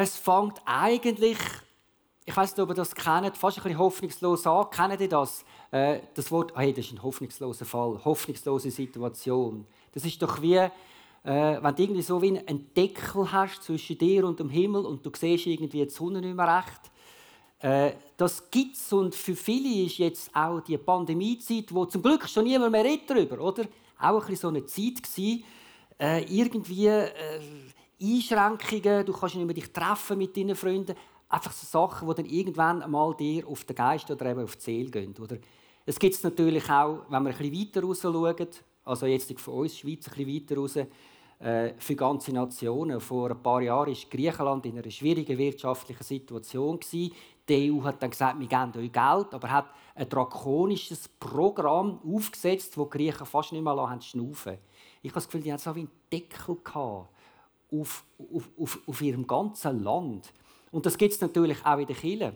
es fängt eigentlich, ich weiß nicht, ob ihr das kennt, fast ein bisschen hoffnungslos an. Kennt ihr das? Äh, das Wort, hey, das ist ein hoffnungsloser Fall, hoffnungslose Situation. Das ist doch wie, äh, wenn du irgendwie so wie einen Deckel hast zwischen dir und dem Himmel und du siehst irgendwie die Sonne nicht mehr recht. Äh, das gibt es und für viele ist jetzt auch die Pandemiezeit, wo zum Glück schon niemand mehr redet darüber, oder? Auch ein bisschen so eine Zeit gewesen, äh, irgendwie äh, Einschränkungen, du kannst nicht mehr dich treffen mit deinen Freunden, einfach so Sachen, die dann irgendwann einmal dir auf den Geist oder eben auf die Seele gehen, oder? Es gibt es natürlich auch, wenn wir ein bisschen weiter raus schauen, also jetzt von uns, Schweiz, ein bisschen weiter raus, äh, für ganze Nationen. Vor ein paar Jahren war Griechenland in einer schwierigen wirtschaftlichen Situation. Die EU hat dann gesagt, wir geben euch Geld, aber hat ein drakonisches Programm aufgesetzt, das die Griechen fast nicht mehr schnaufen Ich habe das Gefühl, die hatten so wie einen Deckel auf, auf, auf, auf ihrem ganzen Land. Und das gibt es natürlich auch in den Kirchen.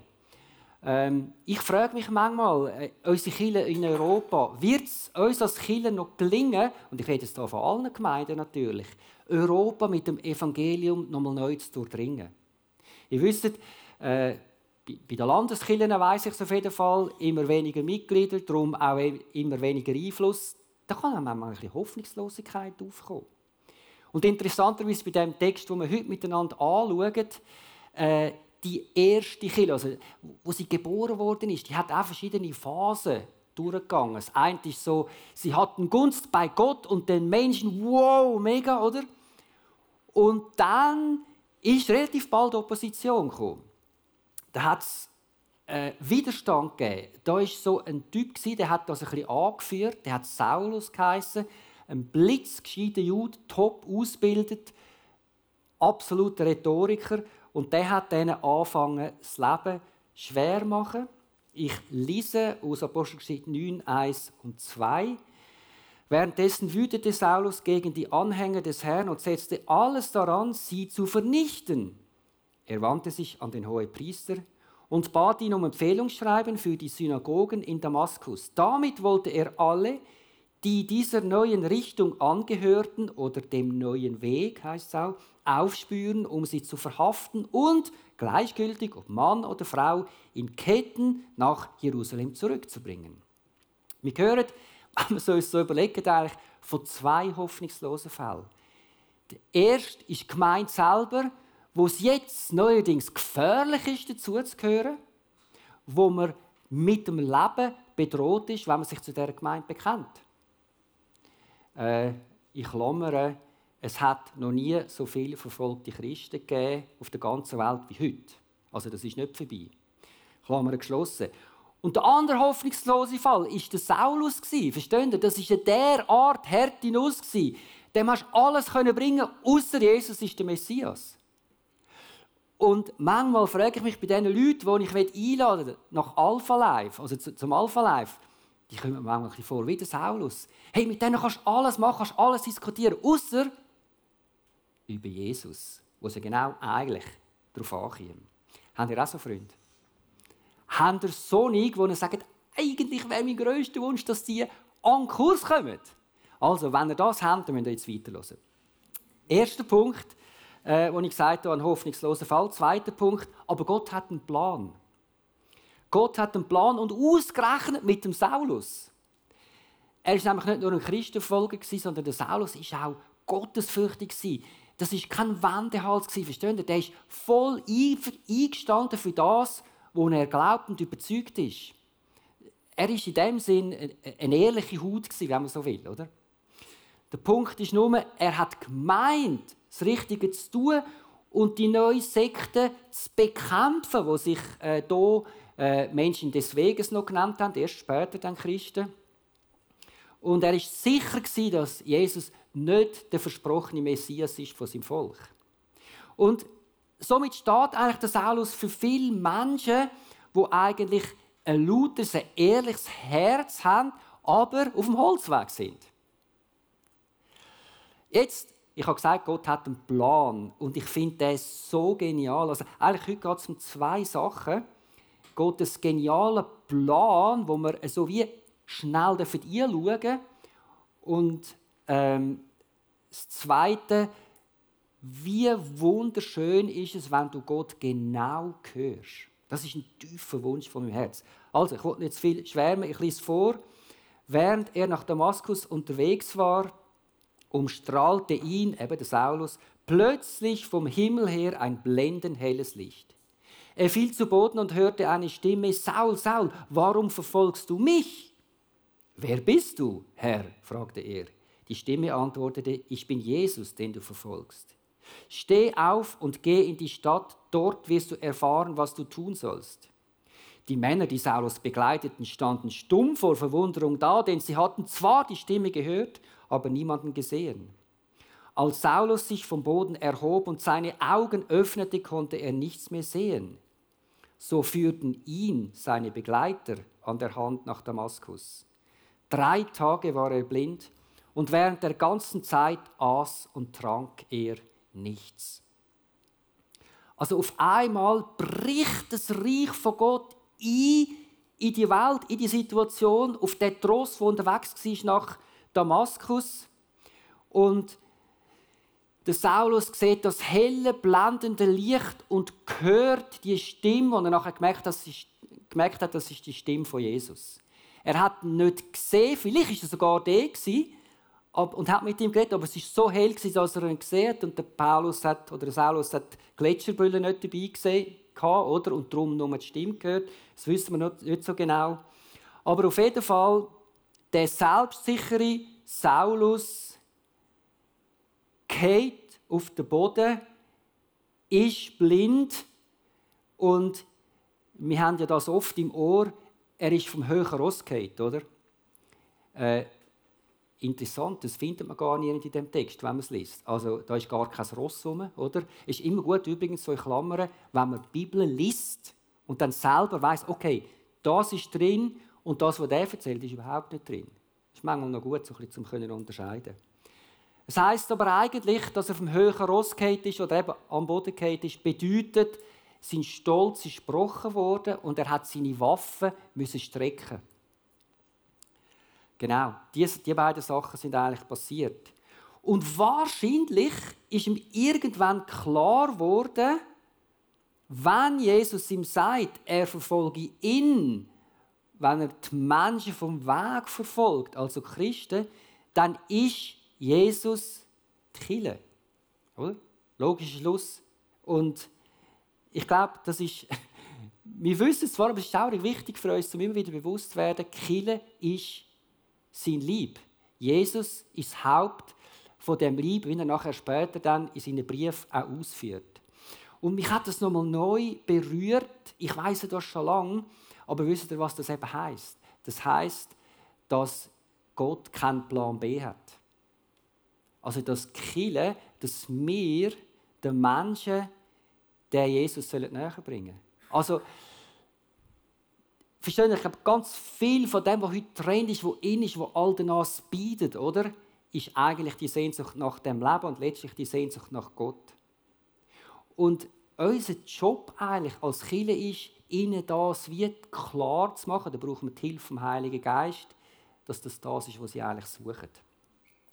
Ähm, ich frage mich manchmal, äh, unsere Kirche in Europa, wird es uns als Kirche noch gelingen, und ich rede jetzt hier von allen Gemeinden natürlich, Europa mit dem Evangelium nochmal neu zu durchdringen? Ihr wisst, äh, bei den Landeskirchen weiss ich es auf jeden Fall, immer weniger Mitglieder, darum auch immer weniger Einfluss. Da kann manchmal ein bisschen Hoffnungslosigkeit aufkommen. Und interessanterweise bei dem Text, den wir heute miteinander anschauen, äh, die erste Kirche, also wo sie geboren worden ist, die hat auch verschiedene Phasen durchgegangen. Das eine ist so, sie hatten Gunst bei Gott und den Menschen, wow, mega, oder? Und dann ist relativ bald Opposition gekommen. Da hat es äh, Widerstand gegeben. Da war so ein Typ, der hat das ein bisschen angeführt, der hat Saulus geheißen, ein blitzgescheiter Jude, top ausgebildet, absoluter Rhetoriker. Und der hat ihnen angefangen, das Leben schwer zu machen. Ich lese aus Apostelgeschichte 9, 1 und 2. Währenddessen wütete Saulus gegen die Anhänger des Herrn und setzte alles daran, sie zu vernichten. Er wandte sich an den Hohepriester und bat ihn um Empfehlungsschreiben für die Synagogen in Damaskus. Damit wollte er alle, die dieser neuen Richtung angehörten oder dem neuen Weg, heißt es auch, aufspüren, um sie zu verhaften und gleichgültig, ob Mann oder Frau, in Ketten nach Jerusalem zurückzubringen. Wir hören, wenn wir uns so überlegen, eigentlich von zwei hoffnungslosen Fällen. Der erste ist die Gemeinde selber, wo es jetzt neuerdings gefährlich ist, dazuzugehören, wo man mit dem Leben bedroht ist, wenn man sich zu dieser Gemeinde bekennt. Äh, ich klammere, es hat noch nie so viele verfolgte Christen gegeben auf der ganzen Welt wie heute. Also das ist nicht vorbei. Klammer geschlossen. Und der andere hoffnungslose Fall war der Saulus. Versteht ihr? Das war der Art Härte Nuss. Dem hast du alles bringen außer Jesus ist der Messias. Und manchmal frage ich mich bei den Leuten, die ich einladen will, nach Alpha Life, also zum Alpha Life, die kommen mir manchmal ein vor wie der Saulus. Hey, mit denen kannst du alles machen, kannst alles diskutieren, außer über Jesus, wo sie genau eigentlich darauf ankommen. Habt ihr auch so Freunde? Habt ihr so nicht, die sagen, eigentlich wäre mein grösster Wunsch, dass die an den Kurs kommen? Also, wenn ihr das habt, dann müsst ihr jetzt weiterhören. Erster Punkt, äh, wo ich gesagt habe, ein hoffnungsloser Fall. Zweiter Punkt, aber Gott hat einen Plan. Gott hat einen Plan und ausgerechnet mit dem Saulus. Er war nämlich nicht nur ein Christenfolger, sondern der Saulus war auch gottesfürchtig. Das war kein Wendehals, versteht ihr? Der ist voll eingestanden für das, wo er glaubt und überzeugt ist. Er war in dem Sinn eine ehrliche Haut, wenn man so will, oder? Der Punkt ist nur, er hat gemeint, das Richtige zu tun und die neue Sekte zu bekämpfen, wo sich äh, hier äh, Menschen des Weges noch genannt haben, erst später dann Christen. Und er ist sicher dass Jesus nicht der versprochene Messias ist von seinem Volk. Und somit steht eigentlich der Saulus für viele Menschen, wo eigentlich ein lautes, ein ehrliches Herz haben, aber auf dem Holzweg sind. Jetzt ich habe gesagt, Gott hat einen Plan und ich finde das so genial. Also eigentlich heute geht es um zwei Sachen. Gottes genialer Plan, wo wir so wie schnell einschauen. Und ähm, das Zweite, wie wunderschön ist es, wenn du Gott genau hörst. Das ist ein tiefer Wunsch von meinem Herz. Also, ich wollte nicht zu viel schwärmen, ich lese vor. Während er nach Damaskus unterwegs war, umstrahlte ihn, eben der Saulus, plötzlich vom Himmel her ein blendend helles Licht. Er fiel zu Boden und hörte eine Stimme, Saul, Saul, warum verfolgst du mich? Wer bist du, Herr? fragte er. Die Stimme antwortete, ich bin Jesus, den du verfolgst. Steh auf und geh in die Stadt, dort wirst du erfahren, was du tun sollst. Die Männer, die Saulus begleiteten, standen stumm vor Verwunderung da, denn sie hatten zwar die Stimme gehört, aber niemanden gesehen. Als Saulus sich vom Boden erhob und seine Augen öffnete, konnte er nichts mehr sehen. So führten ihn seine Begleiter an der Hand nach Damaskus. Drei Tage war er blind und während der ganzen Zeit aß und trank er nichts. Also auf einmal bricht das Reich von Gott ein in die Welt, in die Situation, auf den Trost, der unterwegs war nach Damaskus. Und der Saulus sieht das helle, blendende Licht und hört die Stimme, und er nachher gemerkt, dass ist, gemerkt hat, das ist die Stimme von Jesus. Er hat nicht gesehen, vielleicht war er sogar der und hat mit ihm geredet, aber es war so hell, dass er ihn gesehen hat. Und der Paulus hat, oder der Saulus hat Gletscherbrille nicht dabei gesehen, oder? und darum nur die Stimme gehört. Das wissen wir nicht so genau. Aber auf jeden Fall, der selbstsichere Saulus geht auf den Boden, ist blind und wir haben ja das oft im Ohr, er ist vom höheren Ross gefallen, oder? Äh, interessant, das findet man gar nicht in dem Text, wenn man es liest. Also da ist gar kein Ross rum, oder? Ist immer gut, übrigens so in Klammern, wenn man die Bibel liest und dann selber weiß, okay, das ist drin und das, was der erzählt, ist überhaupt nicht drin. Das ist manchmal noch gut, so ein bisschen, um zu unterscheiden. Es heißt aber eigentlich, dass er vom höheren Ross ist oder eben am Boden ist, bedeutet, sein Stolz ist gebrochen worden und er hat seine Waffen müssen strecken. Genau, diese, die beiden Sachen sind eigentlich passiert. Und wahrscheinlich ist ihm irgendwann klar geworden, wenn Jesus ihm sagt, er verfolge ihn, wenn er die Menschen vom Weg verfolgt, also Christen, dann ist Jesus die Kille. Oder? Logischer Schluss. Und ich glaube, das ist, wir wissen es zwar, aber es ist auch wichtig für uns, um immer wieder bewusst zu werden, Kille ist sein Lieb. Jesus ist das Haupt von dem Lieb, wie er nachher später dann in seinen Brief auch ausführt. Und mich hat das nochmal neu berührt. Ich weiß das schon lange, aber wisst ihr, was das eben heißt? Das heißt, dass Gott keinen Plan B hat. Also dass Kille, dass wir den Menschen, der Jesus näher bringen sollen. Also Verstehen Ich glaube, ganz viel von dem, was heute Trend ist, was in ist, was all das bietet, oder? Ist eigentlich die Sehnsucht nach dem Leben und letztlich die Sehnsucht nach Gott. Und unser Job eigentlich als Kirche ist, ihnen das wie klar zu machen. Da brauchen wir die Hilfe vom Heiligen Geist, dass das das ist, was sie eigentlich suchen.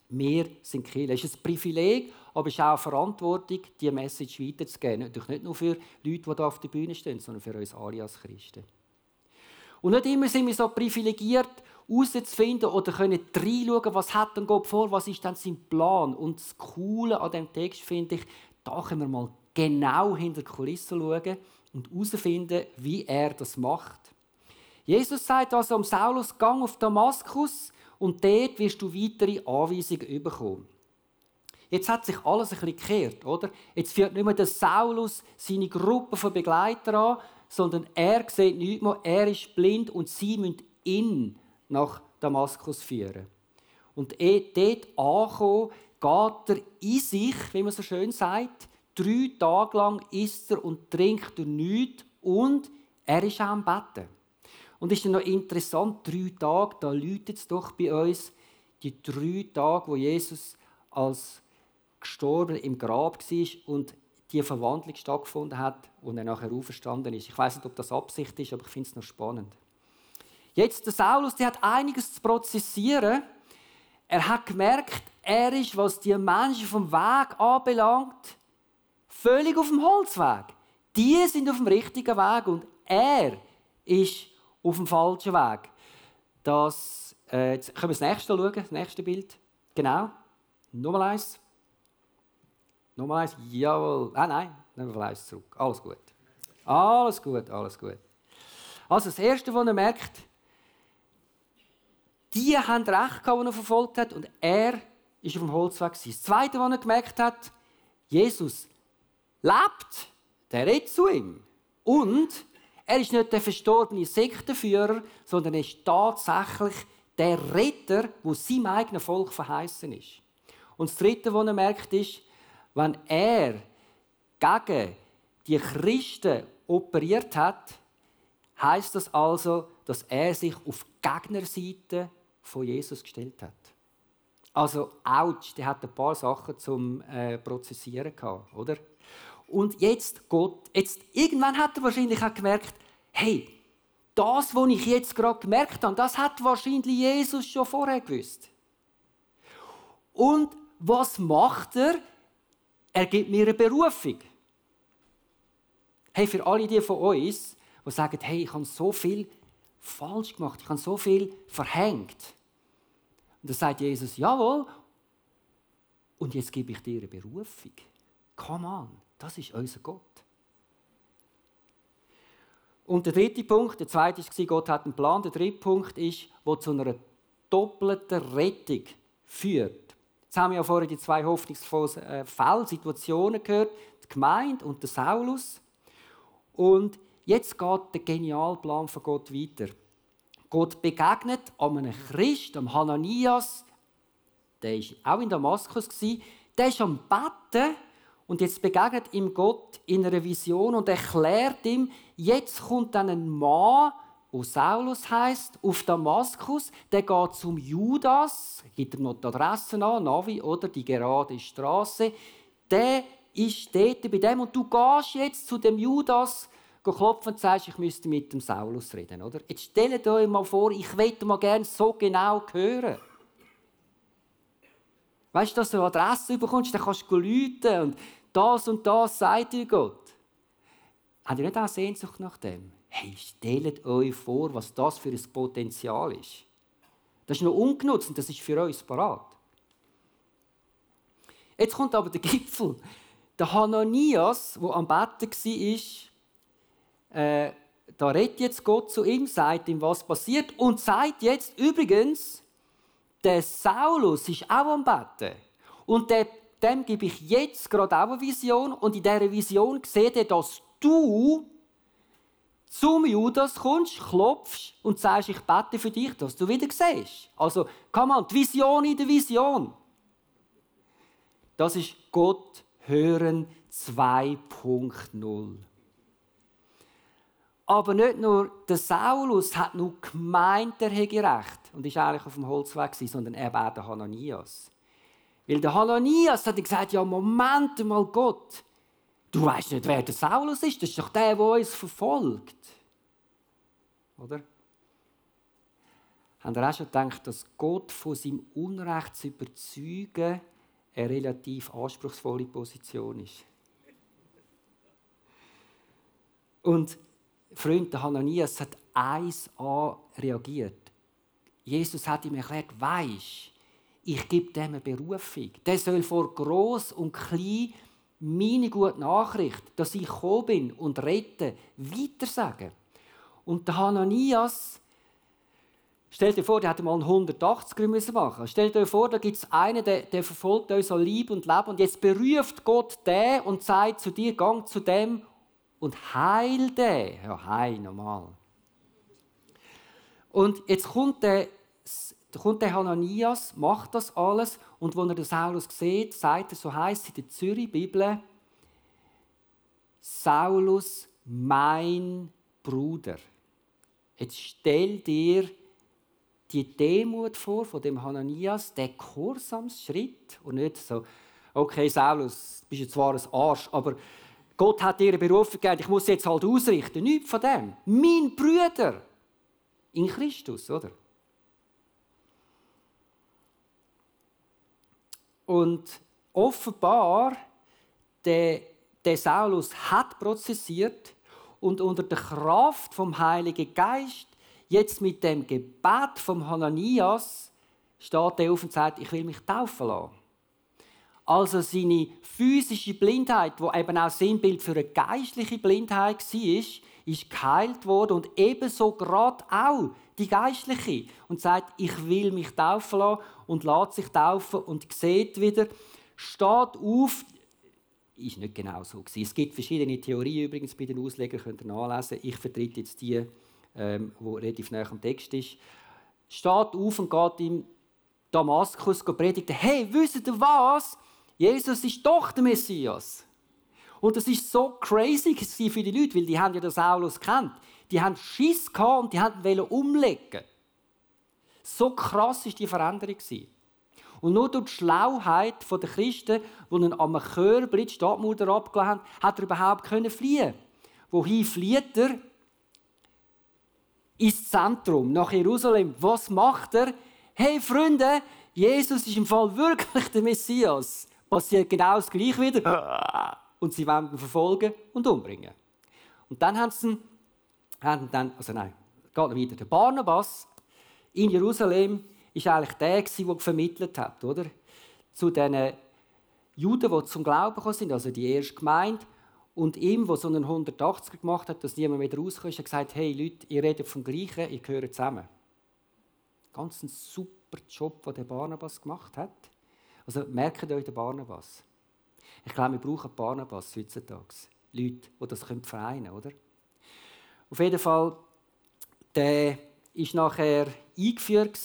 Wir sind Kirche. Es ist ein Privileg, aber es ist auch eine Verantwortung, diese Message weiterzugeben. Natürlich nicht nur für Leute, die hier auf der Bühne stehen, sondern für uns alle als Christen. Und nicht immer sind wir so privilegiert, herauszufinden oder können reinschauen, was hat denn Gott vor, was ist denn sein Plan. Und das Coole an diesem Text finde ich, da können wir mal genau hinter die Kulissen schauen und herausfinden, wie er das macht. Jesus sagt also am Saulus, gang auf Damaskus und dort wirst du weitere Anweisungen bekommen. Jetzt hat sich alles ein bisschen gekehrt, oder? Jetzt führt nicht mehr der Saulus seine Gruppe von Begleitern an, sondern er sieht nichts mehr, er ist blind und sie müssen ihn nach Damaskus führen. Und eh, dort angekommen, geht er in sich, wie man so schön sagt, drei Tage lang isst er und trinkt er nichts und er ist auch am Betten. Und ist noch interessant, drei Tage, da läutet es doch bei uns, die drei Tage, wo Jesus als gestorben im Grab war und die Verwandlung stattgefunden hat und er nachher auferstanden ist. Ich weiß nicht, ob das Absicht ist, aber ich finde es noch spannend. Jetzt, der Saulus, der hat einiges zu prozessieren. Er hat gemerkt, er ist, was die Menschen vom Weg anbelangt, völlig auf dem Holzweg. Die sind auf dem richtigen Weg und er ist auf dem falschen Weg. Das, äh, jetzt können wir das nächste schauen, das nächste Bild. Genau. Nochmal eins. Nochmal eins. Jawohl. Ah, nein, nehmen wir eins zurück. Alles gut. Alles gut, alles gut. Also das Erste, was er merkt, die haben recht die er verfolgt hat, und er ist auf dem Holzweg. Das Zweite, was er gemerkt hat, Jesus lebt, der redet zu ihm. Und er ist nicht der verstorbene Sektenführer, sondern er ist tatsächlich der Retter, wo seinem eigenen Volk verheißen ist. Und das Dritte, was er merkt, ist, wenn er gegen die Christen operiert hat, heißt das also, dass er sich auf die Gegnerseite von Jesus gestellt hat. Also, ouch, der hat ein paar Sachen zum äh, Prozessieren gehabt, oder? Und jetzt Gott, jetzt, irgendwann hat er wahrscheinlich auch gemerkt, hey, das, was ich jetzt gerade gemerkt habe, das hat wahrscheinlich Jesus schon vorher gewusst. Und was macht er? Er gibt mir eine Berufung. Hey, für alle die von uns, die sagen, hey, ich habe so viel falsch gemacht, ich habe so viel verhängt. Und dann sagt Jesus, jawohl, und jetzt gebe ich dir eine Berufung. Come on, das ist unser Gott. Und der dritte Punkt, der zweite war, Gott hat einen Plan. Der dritte Punkt ist, der zu einer doppelten Rettung führt. Jetzt haben wir ja vorhin die zwei hoffnungsvollen äh, Fälle, Situationen gehört, die Gemeinde und der Saulus. Und jetzt geht der Genialplan von Gott weiter. Gott begegnet einem Christ, am Hananias, der war auch in Damaskus, der ist am Betten und jetzt begegnet ihm Gott in einer Vision und erklärt ihm, jetzt kommt dann ein Mann, der Saulus heißt, auf Damaskus, der geht zum Judas, gibt ihm noch die Adresse an, Navi oder die gerade Straße. Der ist dort bei dem und du gehst jetzt zu dem Judas klopfen und sagst, ich müsste mit dem Saulus reden, oder? Jetzt stellt euch mal vor, ich möchte mal gerne so genau hören. Weißt du, dass du eine Adresse bekommst, dann kannst du rufen und das und das sagt dir Gott. Habt ihr nicht auch Sehnsucht nach dem? Hey, stellt euch vor, was das für ein Potenzial ist. Das ist noch ungenutzt und das ist für uns parat. Jetzt kommt aber der Gipfel. Der Hananias, der am Betten war, äh, da redet jetzt Gott zu ihm, sagt ihm, was passiert und sagt jetzt übrigens, der Saulus ist auch am Betten. Und der, dem gebe ich jetzt gerade auch eine Vision und in dieser Vision seht ihr, dass du zum Judas kommst, klopfst und sagst, ich bete für dich, dass du wieder siehst. Also, komm mal, die Vision in der Vision. Das ist Gott hören 2.0. Aber nicht nur der Saulus hat nur gemeint, er hätte recht und ist eigentlich auf dem Holzweg sondern er war der Hananias. Weil der Hananias hat gesagt, ja Moment mal Gott, du weißt nicht, wer der Saulus ist, das ist doch der, der uns verfolgt. Oder? Haben ihr auch schon gedacht, dass Gott von seinem Unrecht zu überzeugen eine relativ anspruchsvolle Position ist? Und Freund der Hananias hat eins an reagiert. Jesus hat ihm erklärt, weisst, ich gebe dem eine Berufung. Der soll vor groß und klein meine gute Nachricht, dass ich gekommen bin und rette, weitersagen. Und der Hananias, stellt dir vor, der hätte mal einen 180 müssen machen. Stellt euch vor, da gibt es einen, der, der verfolgt euch so lieb und leben und jetzt beruft Gott den und sagt zu dir, gang zu dem und heil den. Ja, heil, normal. Und jetzt kommt der, kommt der Hananias, macht das alles und als er den Saulus sieht, sagt er, so heißt in der Zürich-Bibel, Saulus, mein Bruder. Jetzt stell dir die Demut vor von dem Hananias, der Kursamsschritt und nicht so, okay, Saulus, du bist jetzt zwar ein Arsch, aber Gott hat eine Berufung gegeben, ich muss jetzt halt ausrichten. Nichts von dem. Mein Bruder in Christus, oder? Und offenbar, der, der Saulus hat prozessiert und unter der Kraft vom Heiligen Geist, jetzt mit dem Gebet vom Hananias, steht er auf und sagt, ich will mich taufen lassen. Also seine physische Blindheit, wo eben auch Sinnbild für eine geistliche Blindheit war, ist geheilt worden und ebenso gerade auch die geistliche und sagt, ich will mich taufen lassen und lässt sich taufen und sieht wieder, steht auf, ist nicht genau so gewesen. Es gibt verschiedene Theorien übrigens bei den Auslegern, könnt ihr nachlesen. Ich vertrete jetzt die, ähm, wo relativ nah am Text ist. Steht auf und geht im Damaskus predigen. Hey, wisst ihr was? Jesus ist doch der Messias. Und das ist so crazy für die Leute, weil die haben ja den Saulus kennt. Die haben Schiss gehabt und die wollten umlegen. So krass ist die Veränderung Und nur durch die Schlauheit der Christen, die ihn am Körbli die Stadtmutter abgelehnt haben, hat er überhaupt fliehen Wohin flieht er? Ins Zentrum, nach Jerusalem. Was macht er? Hey Freunde, Jesus ist im Fall wirklich der Messias. Passiert genau das Gleiche wieder. Und sie wollen ihn verfolgen und umbringen. Und dann haben sie haben dann, also nein, geht noch weiter. Der Barnabas in Jerusalem ist eigentlich der, der vermittelt hat, oder? Zu den Juden, die zum Glauben gekommen sind, also die erste Gemeinde. Und ihm, der so einen 180er gemacht hat, dass niemand mehr rauskommt, hat gesagt, hey Leute, ihr redet vom Gleichen, ihr gehört zusammen. Ganz ein super Job, den der Barnabas gemacht hat. Also merkt euch den Barnabas. Ich glaube, wir brauchen Barnabas heutzutage. Leute, die das vereinen können, oder? Auf jeden Fall, der ist nachher eingeführt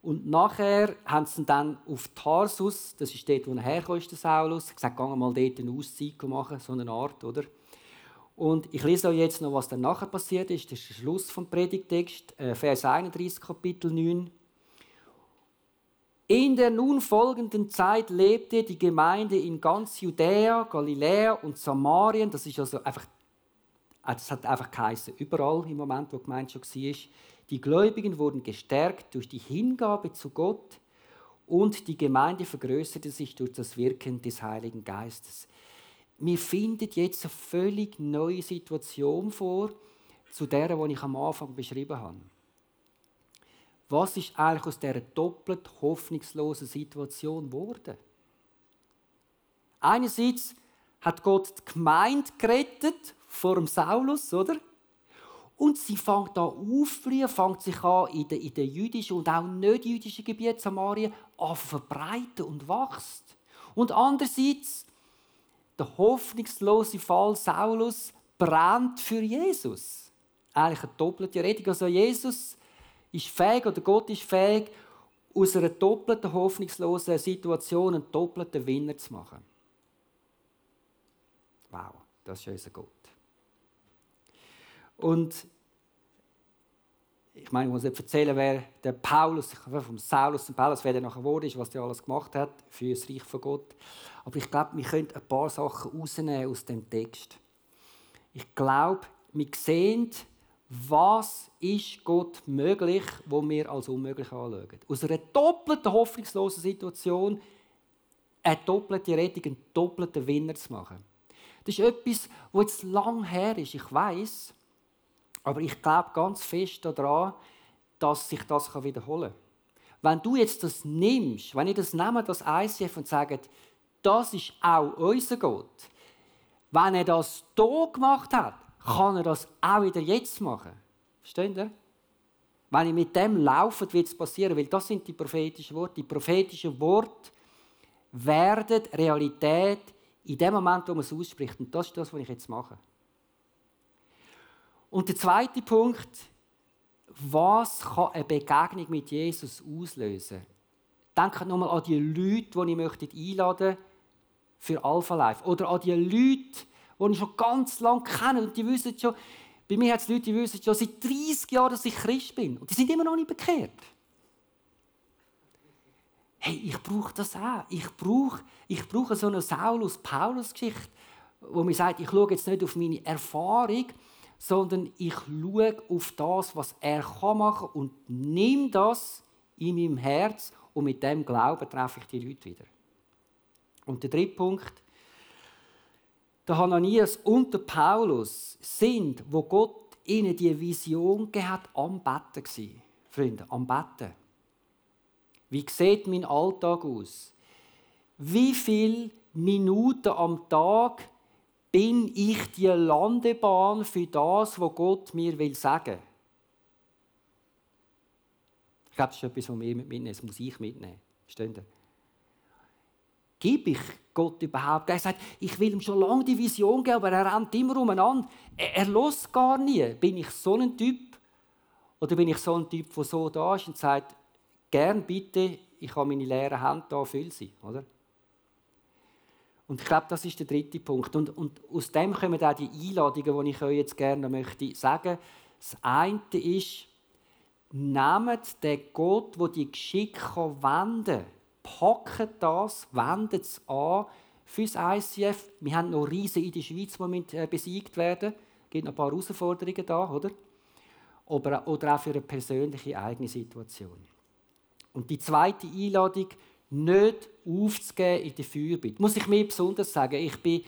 und nachher haben sie ihn dann auf Tarsus, das ist dort, wo er herkam, der Saulus, gesagt, geh mal dort eine Auszeit machen, so eine Art, oder? Und ich lese euch jetzt noch, was dann nachher passiert ist. Das ist der Schluss vom Predigtext, äh, Vers 31, Kapitel 9. In der nun folgenden Zeit lebte die Gemeinde in ganz Judäa, Galiläa und Samarien. Das ist also einfach es hat einfach geheißen, überall im Moment, wo die Gemeinde schon war. Die Gläubigen wurden gestärkt durch die Hingabe zu Gott und die Gemeinde vergrößerte sich durch das Wirken des Heiligen Geistes. Mir findet jetzt eine völlig neue Situation vor, zu der, die ich am Anfang beschrieben habe. Was ist eigentlich aus dieser doppelt hoffnungslosen Situation geworden? Einerseits hat Gott die Gemeinde gerettet vor dem Saulus, oder? Und sie fängt an aufblühen, fängt sich an in den, in den jüdischen und auch nicht jüdischen Gebieten Samarien an verbreiten und wächst. Und andererseits der hoffnungslose Fall Saulus brennt für Jesus. Eigentlich eine doppelte Redung. Also Jesus ist fähig oder Gott ist fähig, aus einer doppelten hoffnungslosen Situation einen doppelten Winner zu machen. Wow, das ist unser Gott. Und ich meine, ich muss nicht erzählen, wer der Paulus, vom Saulus und Paulus, wer der nachher wurde, ist, was der alles gemacht hat für das Reich von Gott. Aber ich glaube, wir können ein paar Sachen rausnehmen aus dem Text. Ich glaube, wir sehen, was ist Gott möglich, wo wir als unmöglich anschauen. Aus einer doppelten hoffnungslosen Situation eine doppelte Rettung, einen doppelten Winner zu machen. Das ist etwas, was jetzt lang her ist. Ich weiß, aber ich glaube ganz fest daran, dass sich das wiederholen kann. Wenn du jetzt das nimmst, wenn ich das nehme, das ICF und sage, das ist auch unser Gott, wenn er das hier gemacht hat, kann er das auch wieder jetzt machen. Versteht ihr? Wenn ich mit dem laufe, wird es passieren, weil das sind die prophetischen Worte. Die prophetischen Worte werden Realität in dem Moment, wo man es ausspricht. Und das ist das, was ich jetzt mache. Und der zweite Punkt, was kann eine Begegnung mit Jesus auslösen? Denkt nochmal an die Leute, die ich möchte einladen für Alpha Life. Oder an die Leute, die ich schon ganz lange kenne. Und die wissen schon, bei mir hat es Leute, die wissen schon seit 30 Jahren, dass ich Christ bin. Und die sind immer noch nicht bekehrt. Hey, ich brauche das auch. Ich brauche, ich brauche so eine Saulus-Paulus-Geschichte, wo mir sagt, ich schaue jetzt nicht auf meine Erfahrung, sondern ich schaue auf das, was er machen kann und nehme das in meinem Herz und mit dem Glauben treffe ich die Leute wieder. Und der dritte Punkt, der Hananias und der Paulus sind, wo Gott ihnen die Vision gegeben hat, am Betten gewesen. Freunde, am Betten. Wie sieht mein Alltag aus? Wie viele Minuten am Tag bin ich die Landebahn für das, was Gott mir will sagen? Ich glaube, das ist etwas, was wir mitnehmen. Das muss ich mitnehmen. Verstehen Sie? Gebe ich Gott überhaupt? Er sagt, ich will ihm schon lange die Vision geben, aber er rennt immer umeinander. Er, er lässt gar nie. Bin ich so ein Typ? Oder bin ich so ein Typ, der so da ist und sagt, gern bitte, ich habe meine leeren Hände da, füll sie. Oder? Und ich glaube, das ist der dritte Punkt. Und, und aus dem kommen auch die Einladungen, die ich euch jetzt gerne möchte sagen. Das eine ist, nehmt den Gott, der die Geschicke wenden kann, packt das, wendet es an für das ICF. Wir haben noch Riesen in der Schweiz, die äh, besiegt werden. Es gibt noch ein paar Herausforderungen da, oder? Oder auch für eine persönliche eigene Situation. Und die zweite Einladung, nicht aufzugeben in der Fürbitte. Muss ich mir besonders sagen, ich bin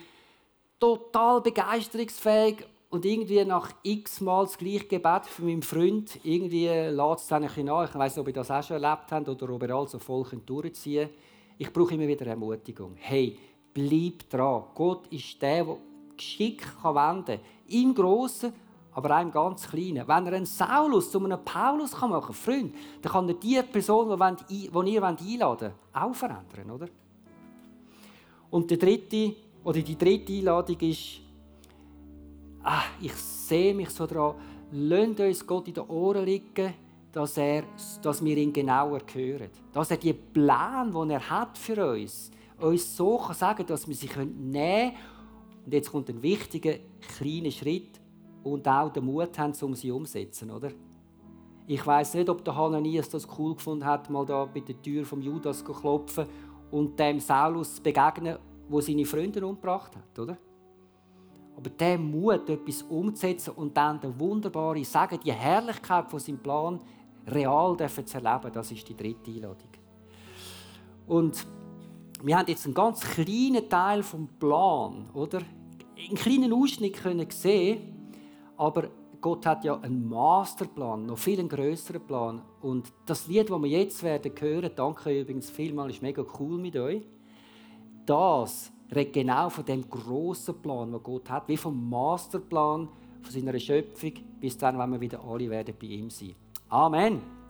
total begeisterungsfähig und irgendwie nach x Mal das gleiche Gebet für meinen Freund, irgendwie lässt es dann ein bisschen nach. Ich weiß nicht, ob ihr das auch schon erlebt habt oder ob ihr also voll durchziehen könnt. Ich brauche immer wieder Ermutigung. Hey, bleib dran. Gott ist der, der Geschick wenden kann. Im Grossen, aber auch im ganz Kleinen. Wenn er einen Saulus zu einem Paulus machen kann, Freund, dann kann er die Person, die ihr einladen wollt, auch verändern. Oder? Und die dritte, oder die dritte Einladung ist, ah, ich sehe mich so daran, lasst uns Gott in den Ohren liegen, dass, er, dass wir ihn genauer hören. Dass er die Pläne, die er hat für uns, uns so kann sagen dass wir sie nehmen können. Und jetzt kommt ein wichtiger, kleiner Schritt und auch den Mut haben, um sie umzusetzen. Oder? Ich weiß nicht, ob der Hananias das cool gefunden hat, mal da bei der Tür vom Judas zu klopfen und dem Saulus zu begegnen, wo seine Freunde umgebracht hat, oder? Aber der Mut, etwas umzusetzen und dann der wunderbare Sagen, die Herrlichkeit von seinem Plan real zu erleben, das ist die dritte Einladung. Und wir haben jetzt einen ganz kleinen Teil vom Plan, oder? Einen kleinen Ausschnitt können sehen, aber Gott hat ja einen Masterplan, noch viel größeren Plan. Und das Lied, das wir jetzt werden hören, danke übrigens vielmals, ist mega cool mit euch. Das redet genau von dem großen Plan, den Gott hat, wie vom Masterplan von seiner Schöpfung, bis dann, wenn wir wieder alle werden bei ihm sein. Amen.